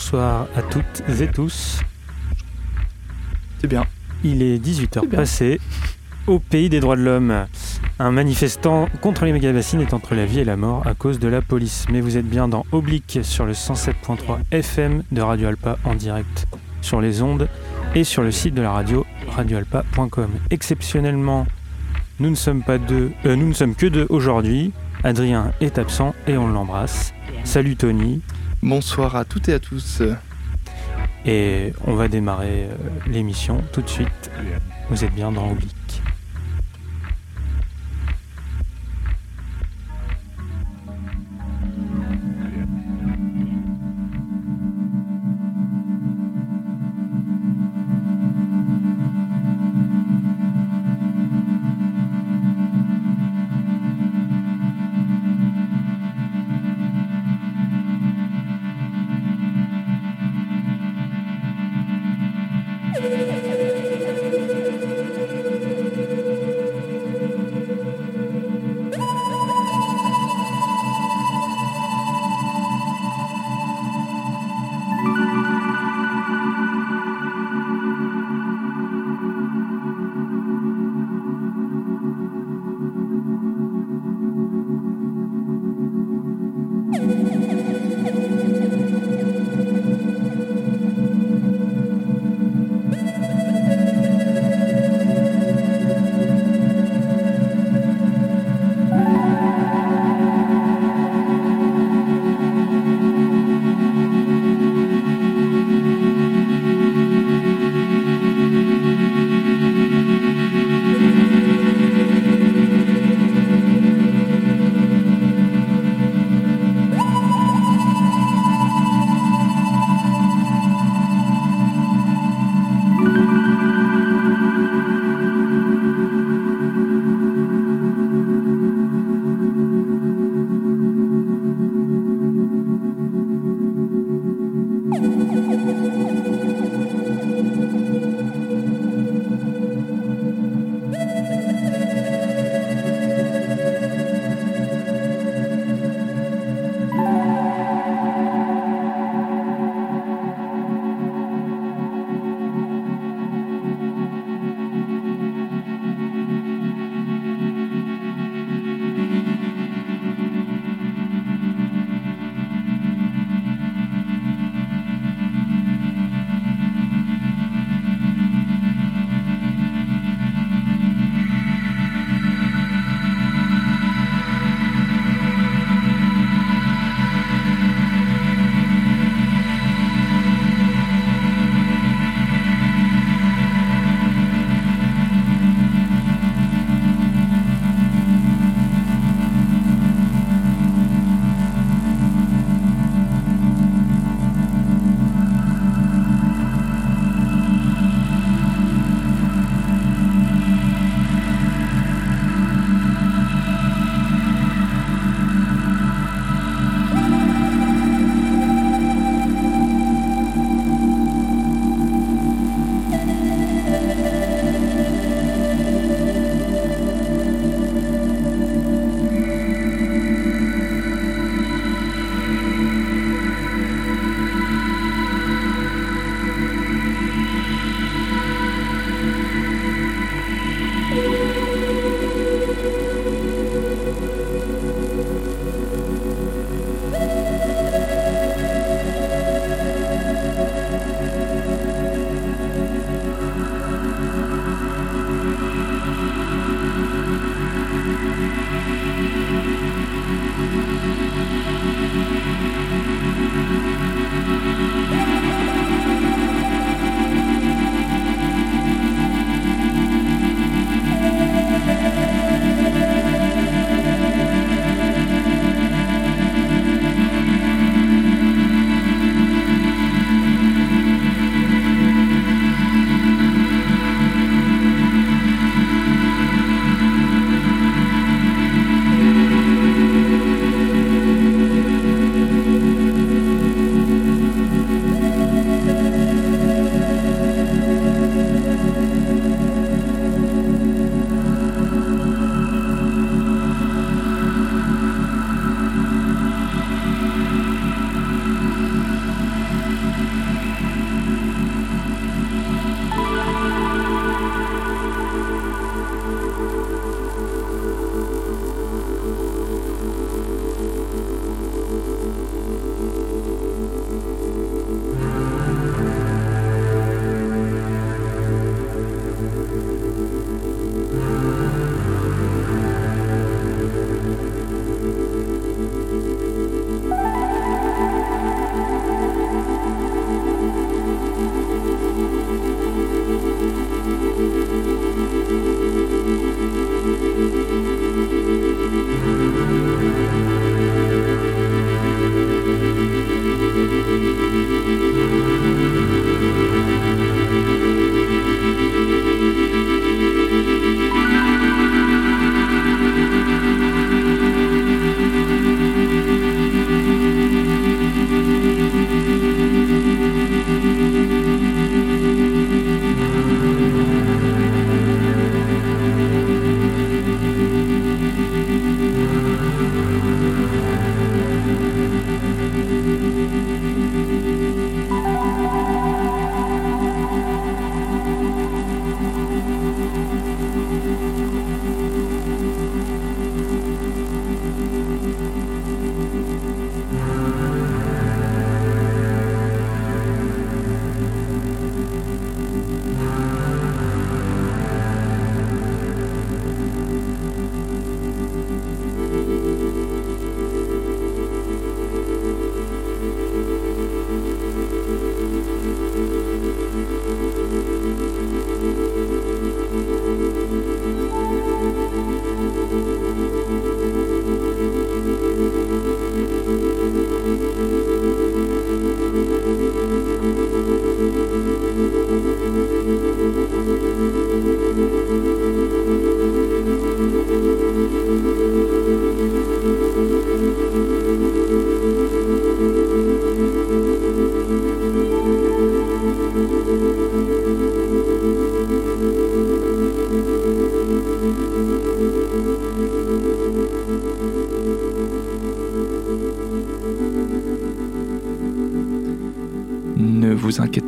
bonsoir à toutes et tous. C'est bien. Il est 18h passé au pays des droits de l'homme. Un manifestant contre les méga-bassines est entre la vie et la mort à cause de la police. Mais vous êtes bien dans Oblique sur le 107.3 FM de Radio Alpa en direct sur les ondes et sur le site de la radio radioalpa.com. Exceptionnellement, nous ne sommes pas deux, euh, nous ne sommes que deux aujourd'hui. Adrien est absent et on l'embrasse. Salut Tony. Bonsoir à toutes et à tous. Et on va démarrer euh, l'émission tout de suite. Vous êtes bien dans Oblique.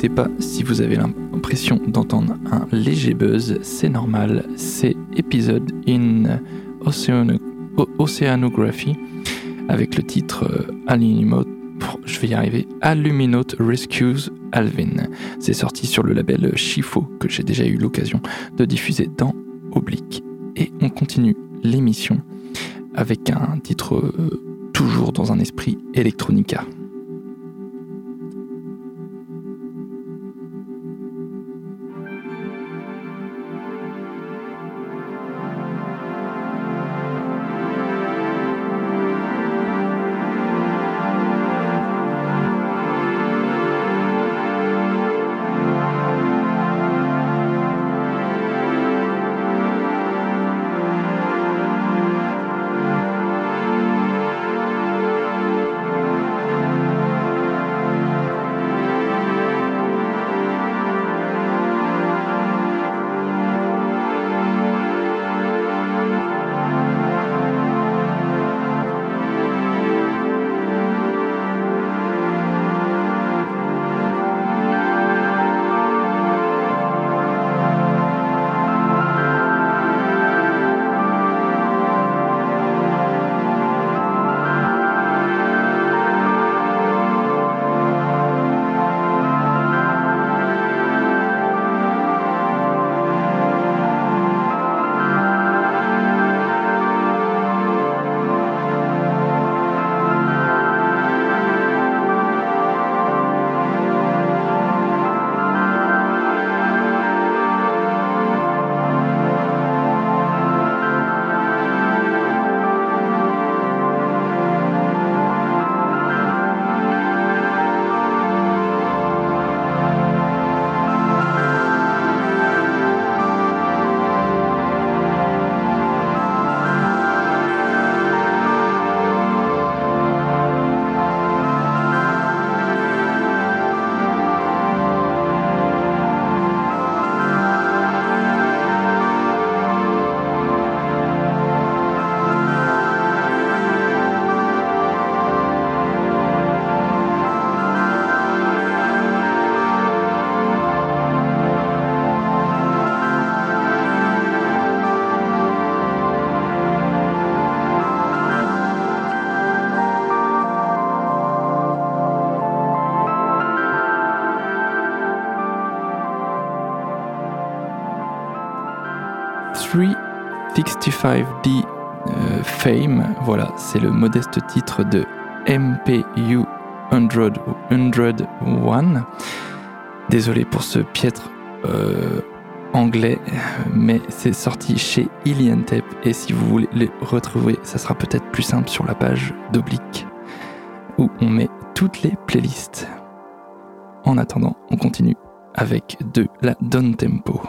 Inquiétez pas si vous avez l'impression d'entendre un léger buzz, c'est normal, c'est épisode in Oceanography avec le titre euh, je vais y arriver, Aluminote Rescues Alvin. C'est sorti sur le label Chifo que j'ai déjà eu l'occasion de diffuser dans Oblique. Et on continue l'émission avec un titre euh, toujours dans un esprit electronica. 365D euh, Fame, voilà, c'est le modeste titre de MPU 101. Désolé pour ce piètre euh, anglais, mais c'est sorti chez Iliantep et si vous voulez les retrouver, ça sera peut-être plus simple sur la page d'Oblique où on met toutes les playlists. En attendant, on continue avec de la Don Tempo.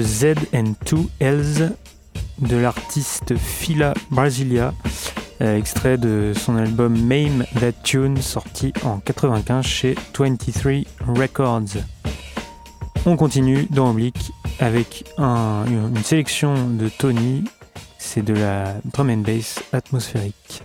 Z and 2 Ls de l'artiste Fila Brasilia, euh, extrait de son album Mame That Tune sorti en 95 chez 23 Records. On continue dans Oblique avec une sélection de Tony, c'est de la drum and bass atmosphérique.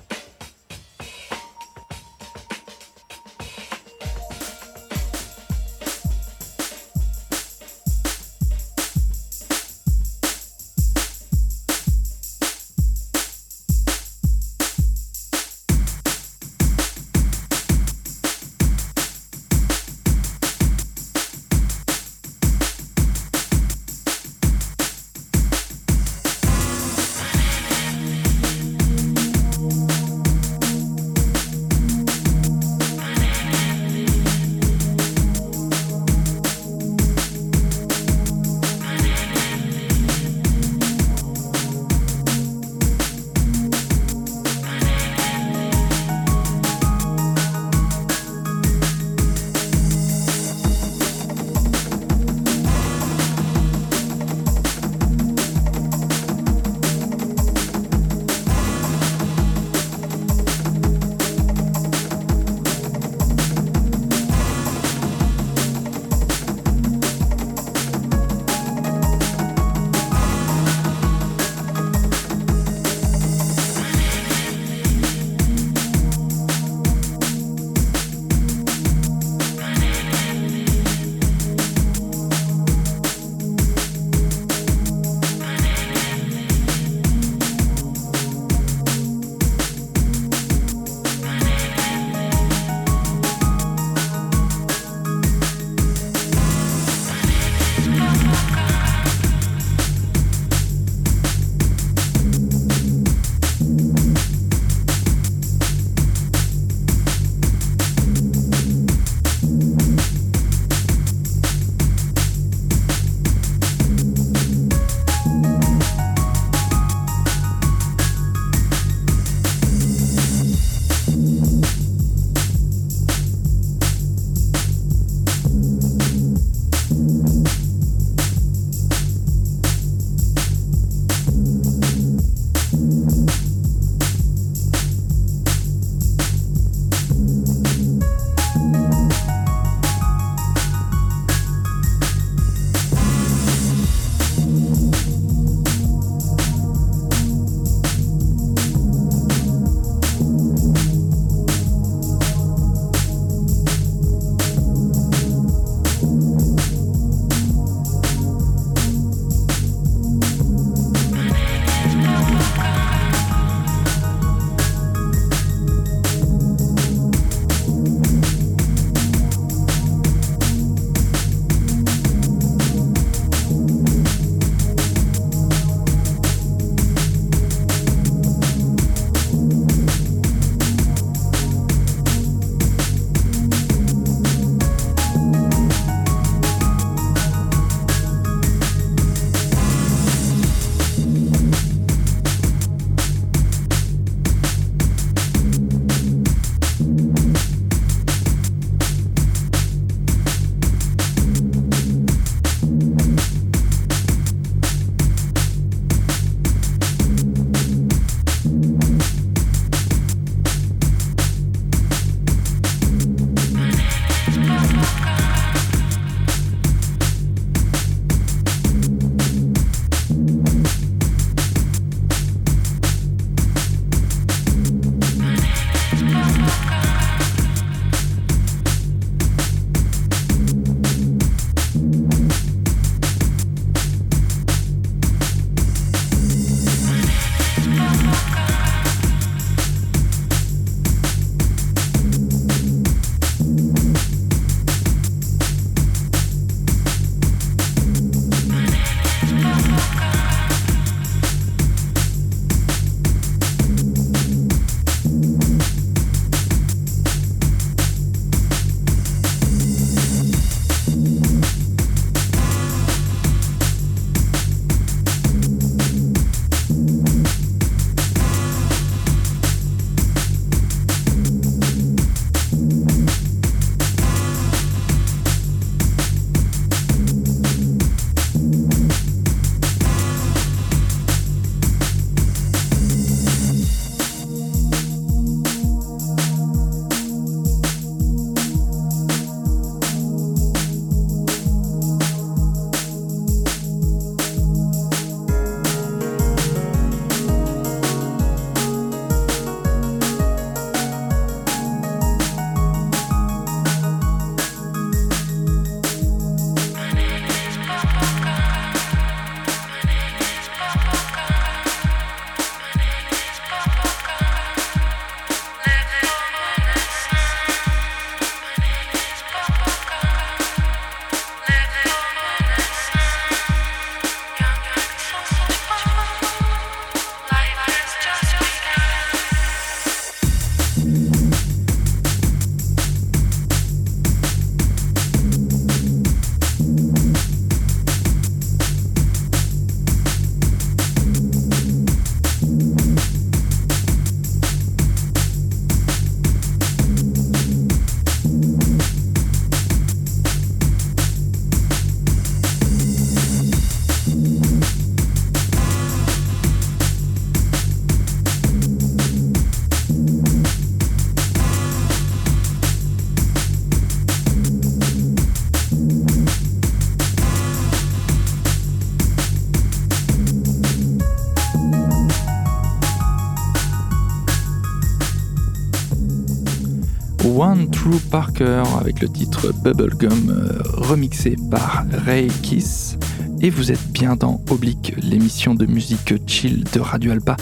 Avec le titre Bubblegum euh, remixé par Ray Kiss. Et vous êtes bien dans Oblique, l'émission de musique chill de Radio Alpa,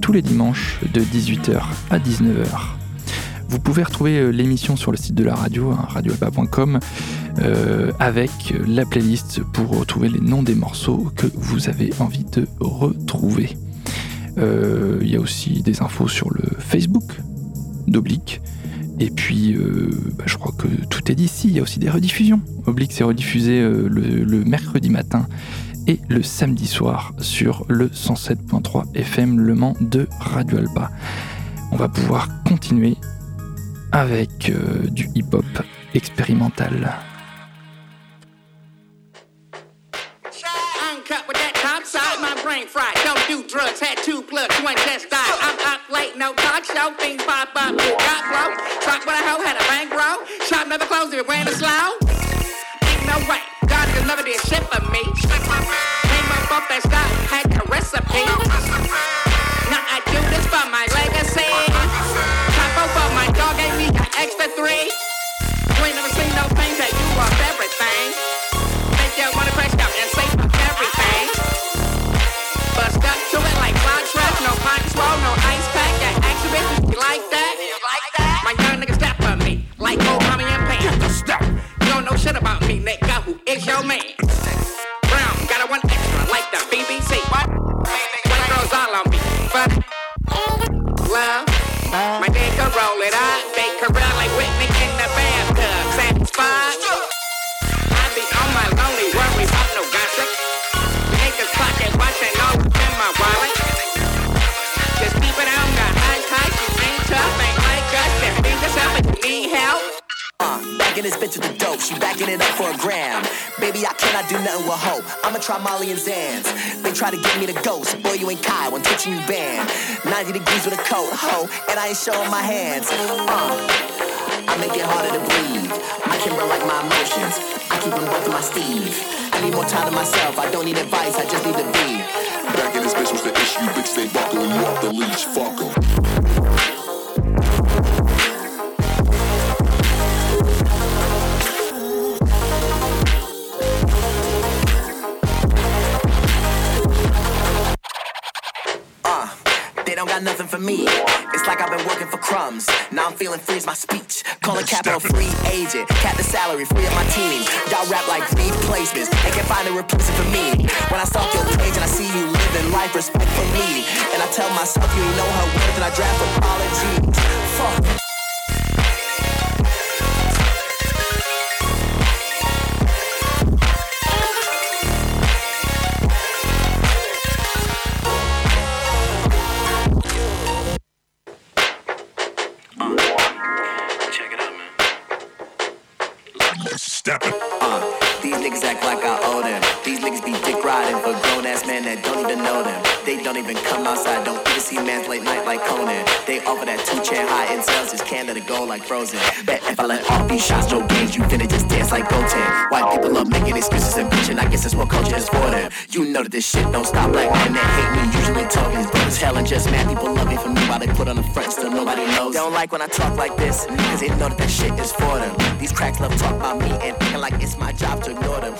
tous les dimanches de 18h à 19h. Vous pouvez retrouver euh, l'émission sur le site de la radio, hein, radioalpa.com, euh, avec la playlist pour retrouver les noms des morceaux que vous avez envie de retrouver. Il y a aussi des infos sur le Facebook d'Oblique et puis, euh, bah, je crois que tout est d'ici. Il y a aussi des rediffusions. Oblique, c'est rediffusé euh, le, mercredi matin et le samedi soir sur le 107.3 FM Le Mans de Radio Alba. On va pouvoir continuer avec euh, du hip-hop expérimental. Things pop got flow. Talk with a hoe, had a bankroll. Shop never closed if it ran slow. Ain't no way, God niggas never did shit for me. Came up off that stock, had a recipe. Now I do this for my legacy. Top of my dog gave me an extra three. You ain't never seen no pain that you off everything. Your man? Brown, got a one extra, like the BBC. What? White girls all on me. But love, In this bitch with the dope, she backing it up for a gram. Baby, I cannot do nothing with hope. I'ma try Molly and Zans. They try to get me to ghost. Boy, you ain't Kai when touching you banned. 90 degrees with a coat, ho, and I ain't showing my hands. Uh, I make it harder to breathe. I can run like my emotions. I keep them both in my sleeve. I need more time to myself. I don't need advice. I just need to be. Back in this bitch was the issue. Big stay buckle. You off the leash. Fuck em. Feeling free as my speech. Calling capital free agent. Cap the salary, free of my team. Y'all rap like replacements. They can't find a replacement for me. When I stalk your page and I see you living life, respect for me. And I tell myself you know her worth and I draft apologies. Fuck. Like frozen. Bet if I let off these shots, no games, you finna just dance like Goten. White people love making excuses and bitching, I guess that's what culture is for them. You know that this shit don't stop black men that hate me, usually talking as hell and just mad people love me for me while they put on the front, still nobody knows. They don't like when I talk like this, cause they know that that shit is for them. These cracks love talk about me and thinking like it's my job to ignore them.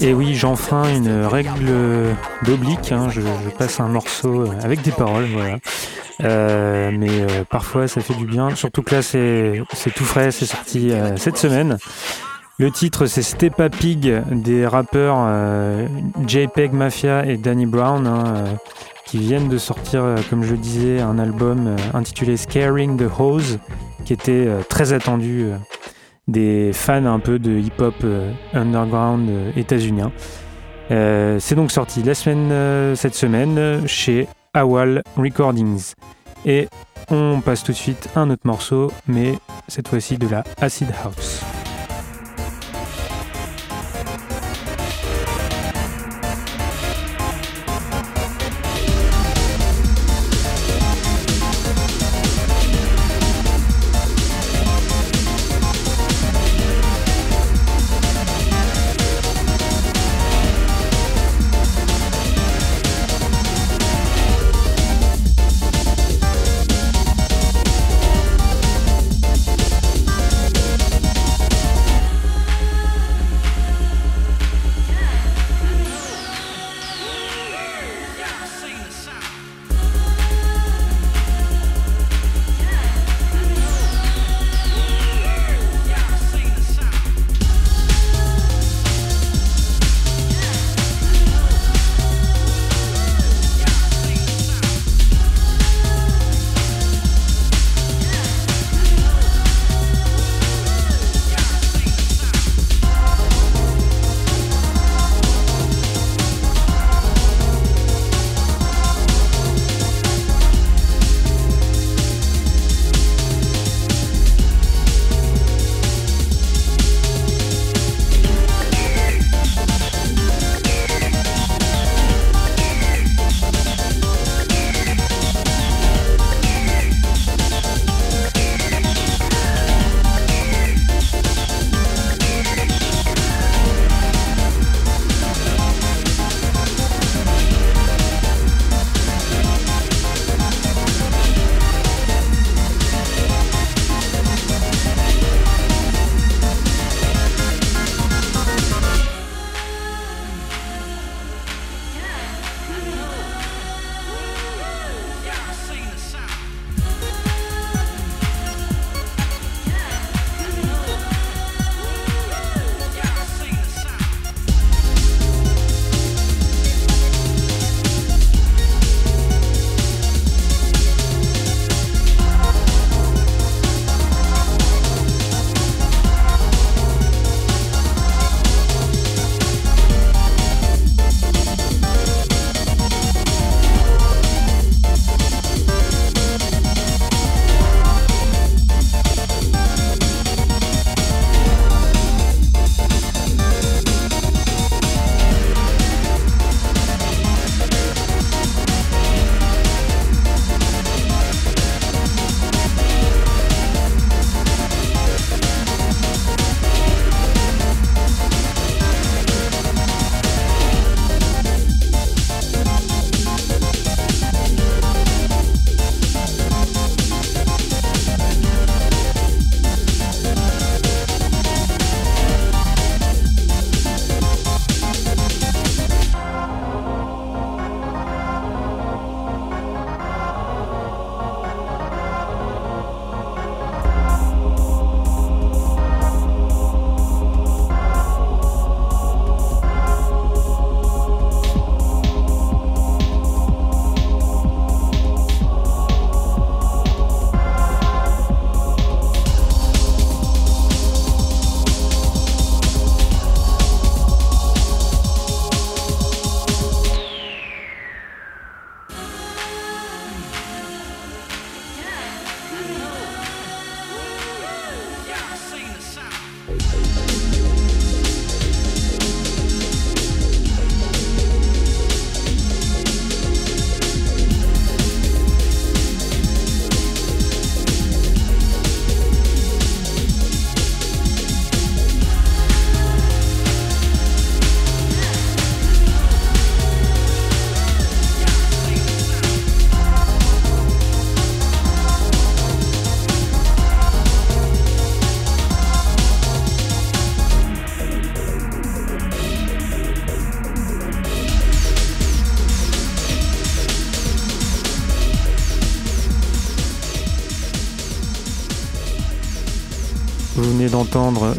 Et oui, j'enfreins une règle d'oblique. Hein. Je, je, passe un morceau avec des paroles, voilà. Euh, mais euh, parfois ça fait du bien. Surtout que là c'est tout frais, c'est sorti euh, cette semaine. Le titre c'est Stepa Pig des rappeurs euh, JPEG Mafia et Danny Brown hein, qui viennent de sortir, comme je disais, un album intitulé Scaring the Hose qui était très attendu des fans un peu de hip-hop underground états-unien. Euh, c'est donc sorti la semaine, euh, cette semaine chez Awal Recordings. Et on passe tout de suite à un autre morceau, mais cette fois-ci de la Acid House.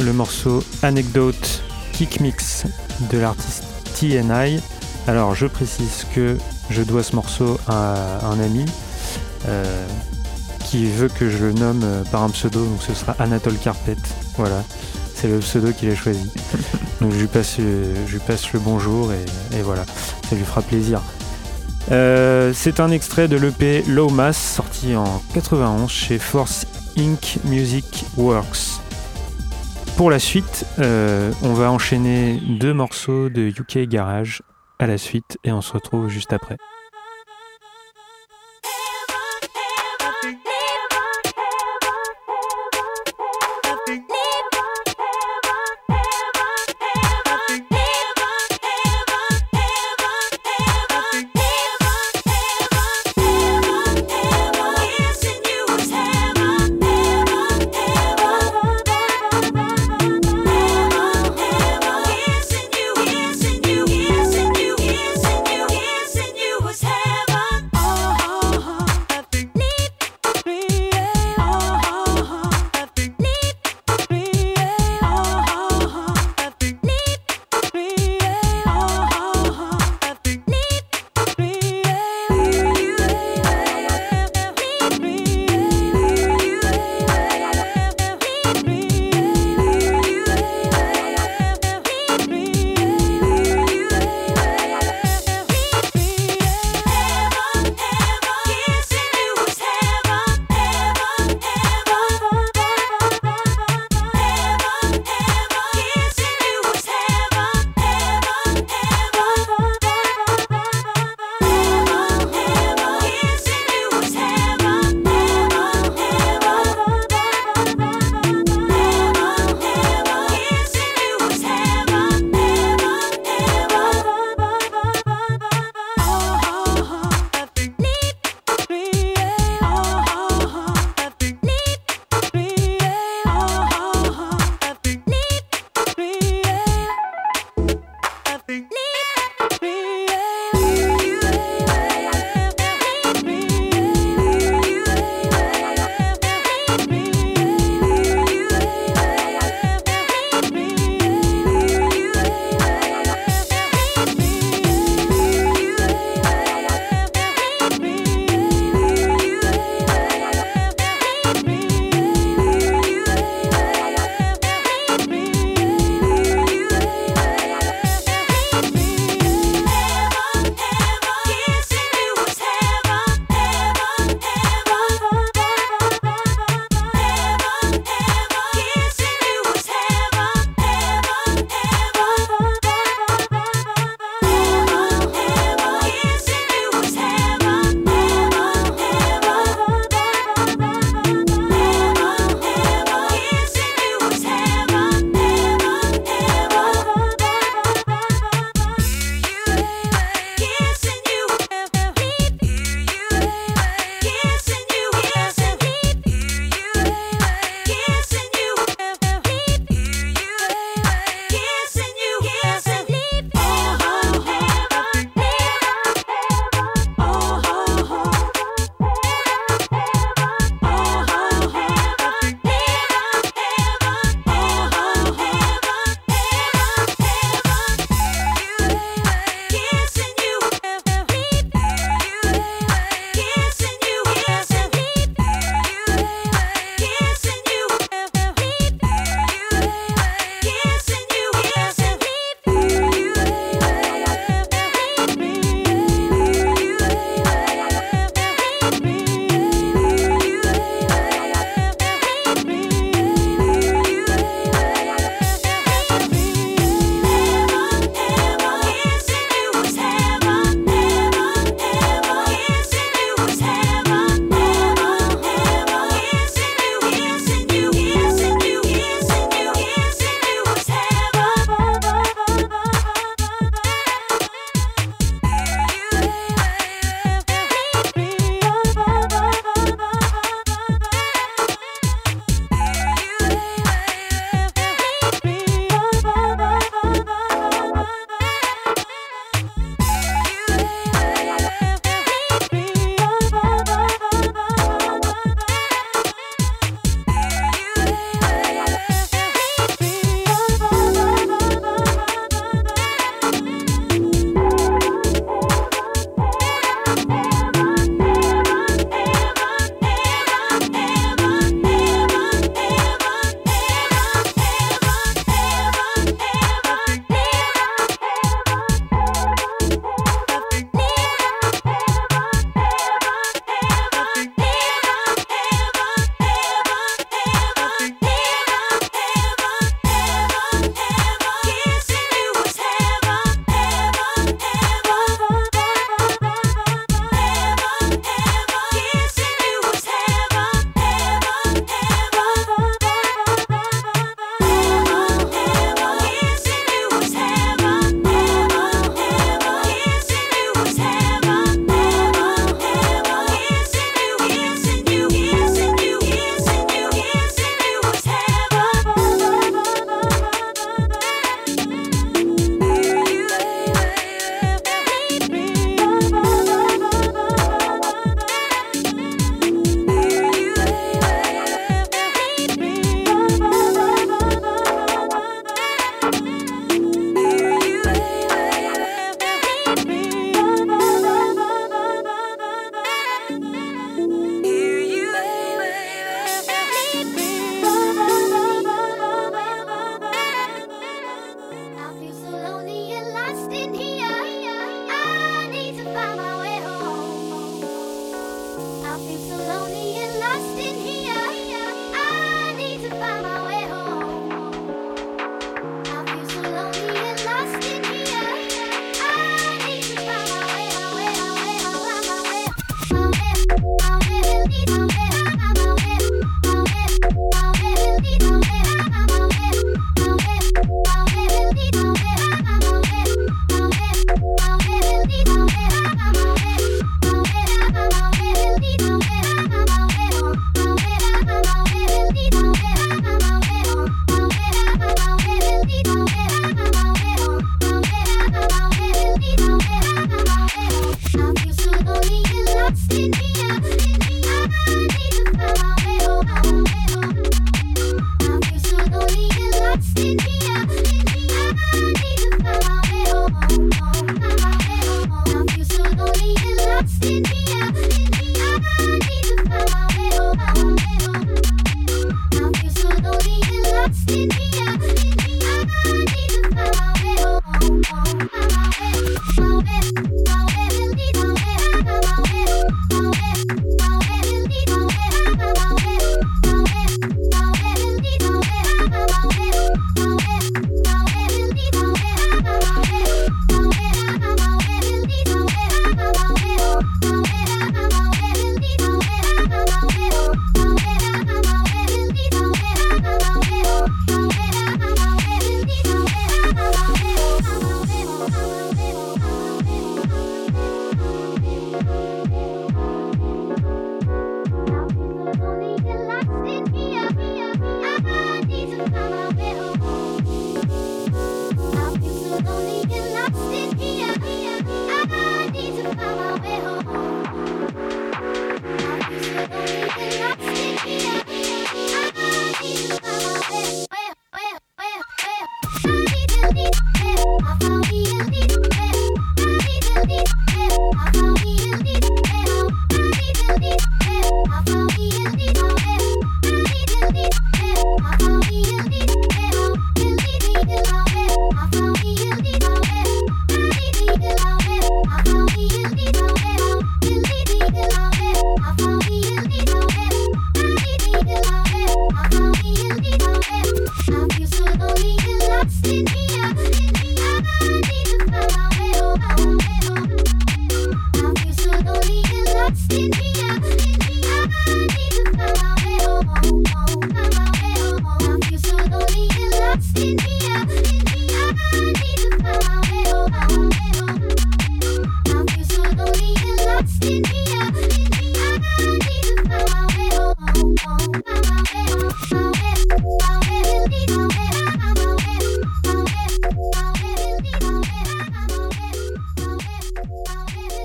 Le morceau Anecdote Kick Mix de l'artiste TNI. Alors je précise que je dois ce morceau à un ami euh, qui veut que je le nomme euh, par un pseudo, donc ce sera Anatole Carpet. Voilà, c'est le pseudo qu'il a choisi. Donc je lui passe, euh, je lui passe le bonjour et, et voilà, ça lui fera plaisir. Euh, c'est un extrait de l'EP Low Mass sorti en 91 chez Force Inc. Music Works. Pour la suite, euh, on va enchaîner deux morceaux de UK Garage à la suite et on se retrouve juste après.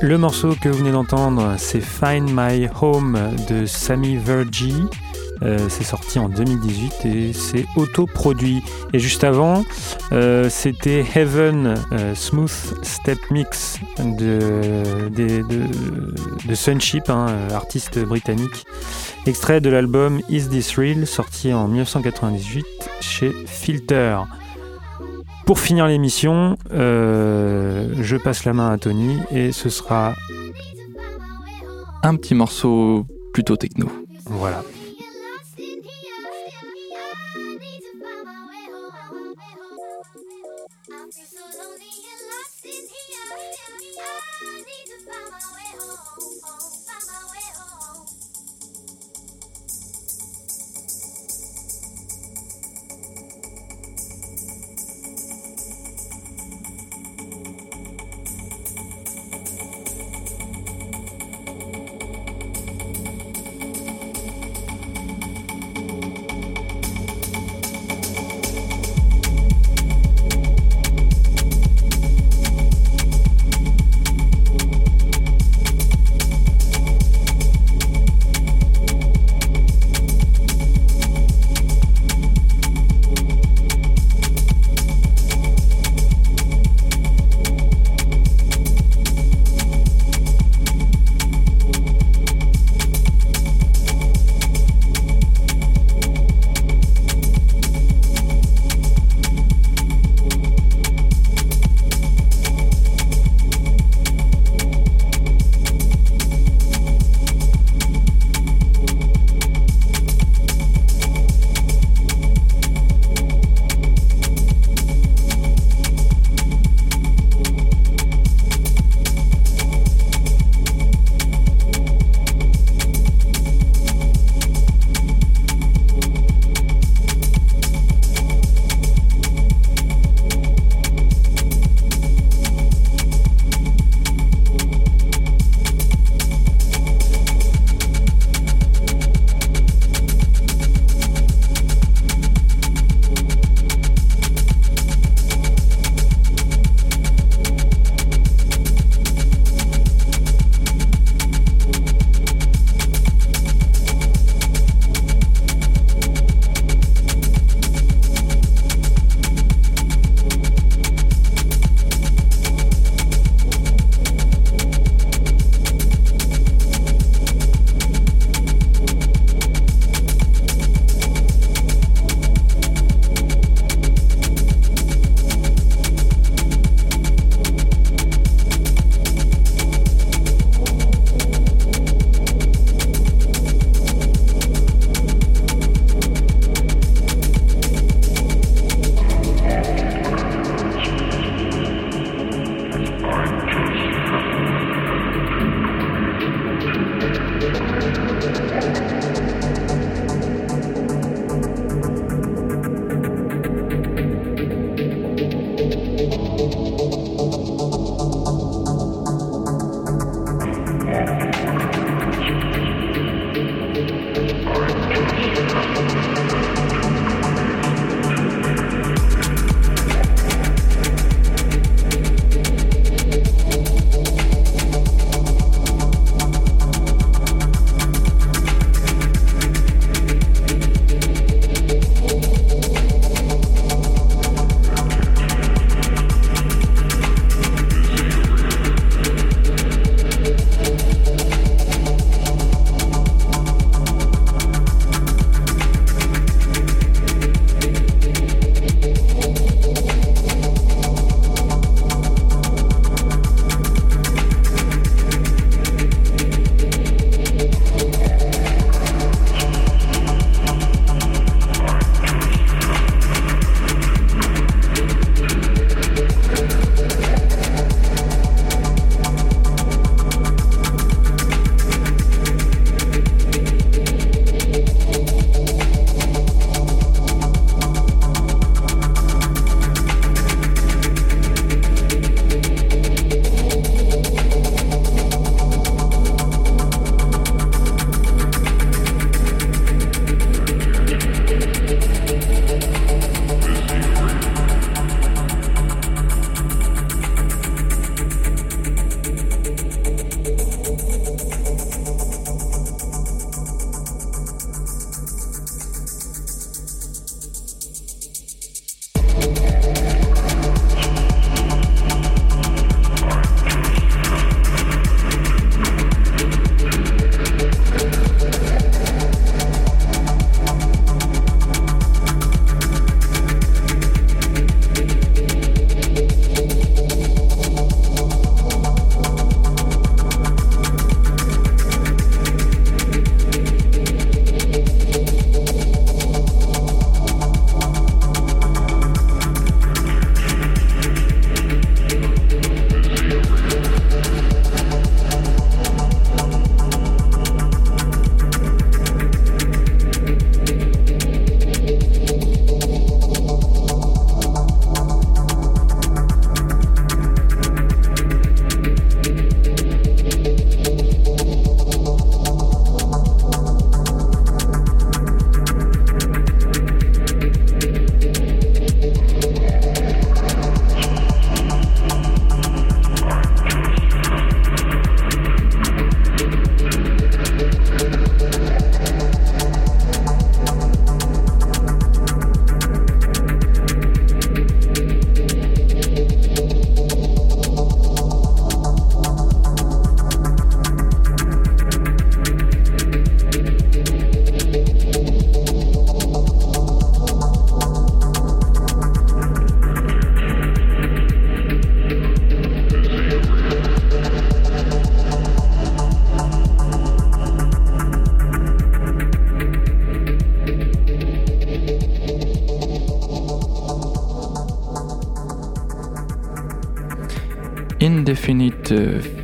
Le morceau que vous venez d'entendre, c'est Find My Home de Sammy Vergy. Euh, c'est sorti en 2018 et c'est autoproduit. Et juste avant, euh, c'était Heaven euh, Smooth Step Mix de, de, Sunship, hein, artiste britannique, extrait de l'album Is This Real, sorti en 1998 chez Filter. Pour finir l'émission, euh, je passe la main à Tony et ce sera un petit morceau plutôt techno. Voilà.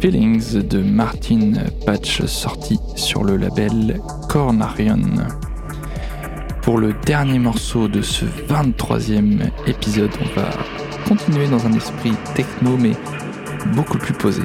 Feelings de Martin Patch sorti sur le label Cornarion. Pour le dernier morceau de ce 23e épisode, on va continuer dans un esprit techno mais beaucoup plus posé.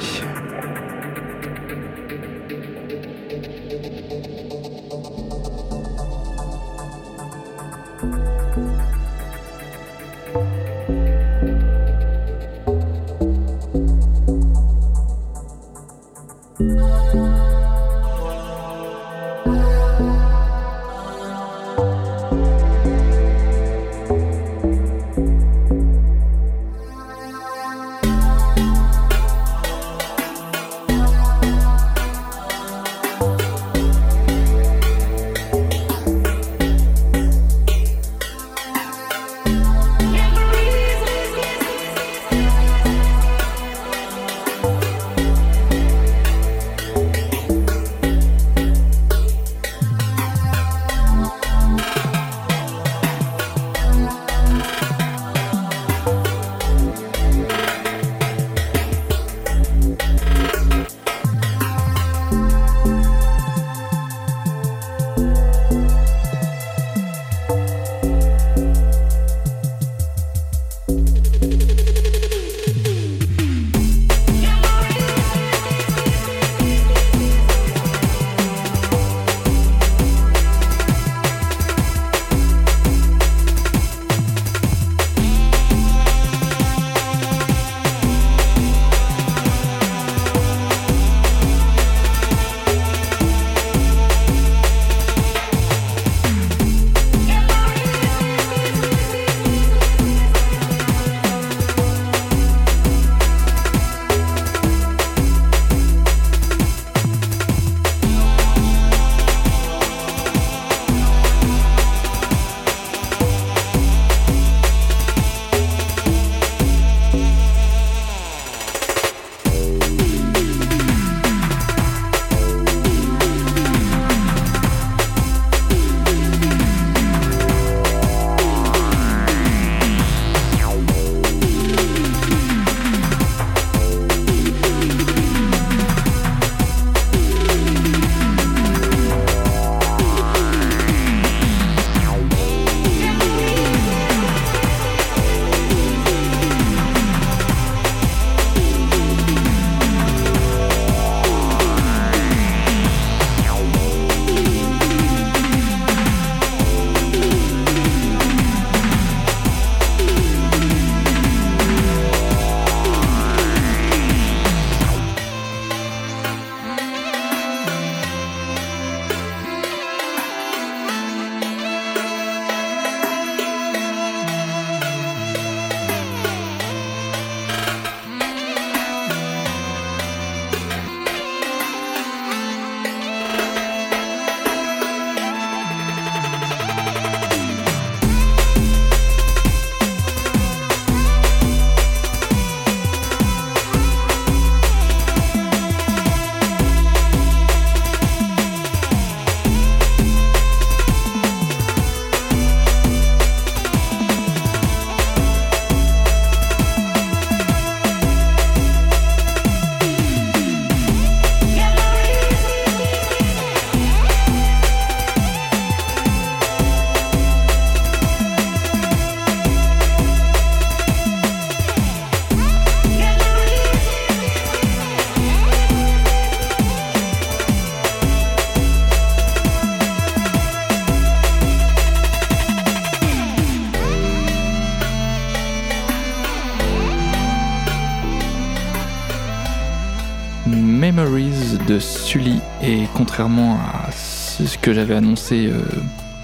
Que j'avais annoncé, euh,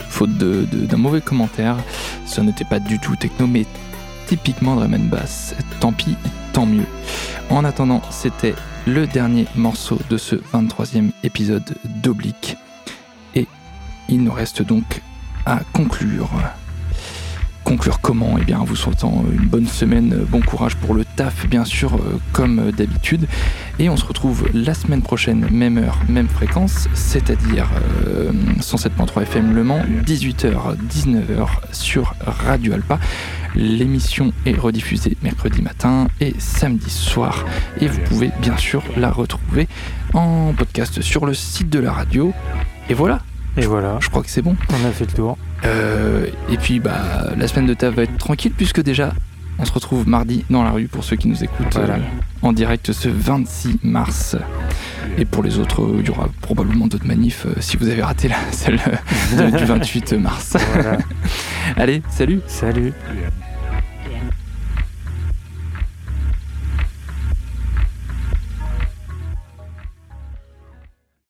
faute d'un mauvais commentaire, ce n'était pas du tout techno, mais typiquement drum and bass. Tant pis, tant mieux. En attendant, c'était le dernier morceau de ce 23e épisode d'Oblique. Et il nous reste donc à conclure. Conclure comment Eh bien, en vous souhaitant une bonne semaine, bon courage pour le taf, bien sûr, comme d'habitude. Et on se retrouve la semaine prochaine, même heure, même fréquence, c'est-à-dire 107.3 FM Le Mans, 18h, 19h sur Radio Alpa. L'émission est rediffusée mercredi matin et samedi soir. Et vous pouvez bien sûr la retrouver en podcast sur le site de la radio. Et voilà. Et voilà. Je crois que c'est bon. On a fait le tour. Euh, et puis bah la semaine de taf va être tranquille puisque déjà on se retrouve mardi dans la rue pour ceux qui nous écoutent euh, en direct ce 26 mars. Et pour les autres, il y aura probablement d'autres manifs euh, si vous avez raté la, celle du 28 mars. Allez, salut Salut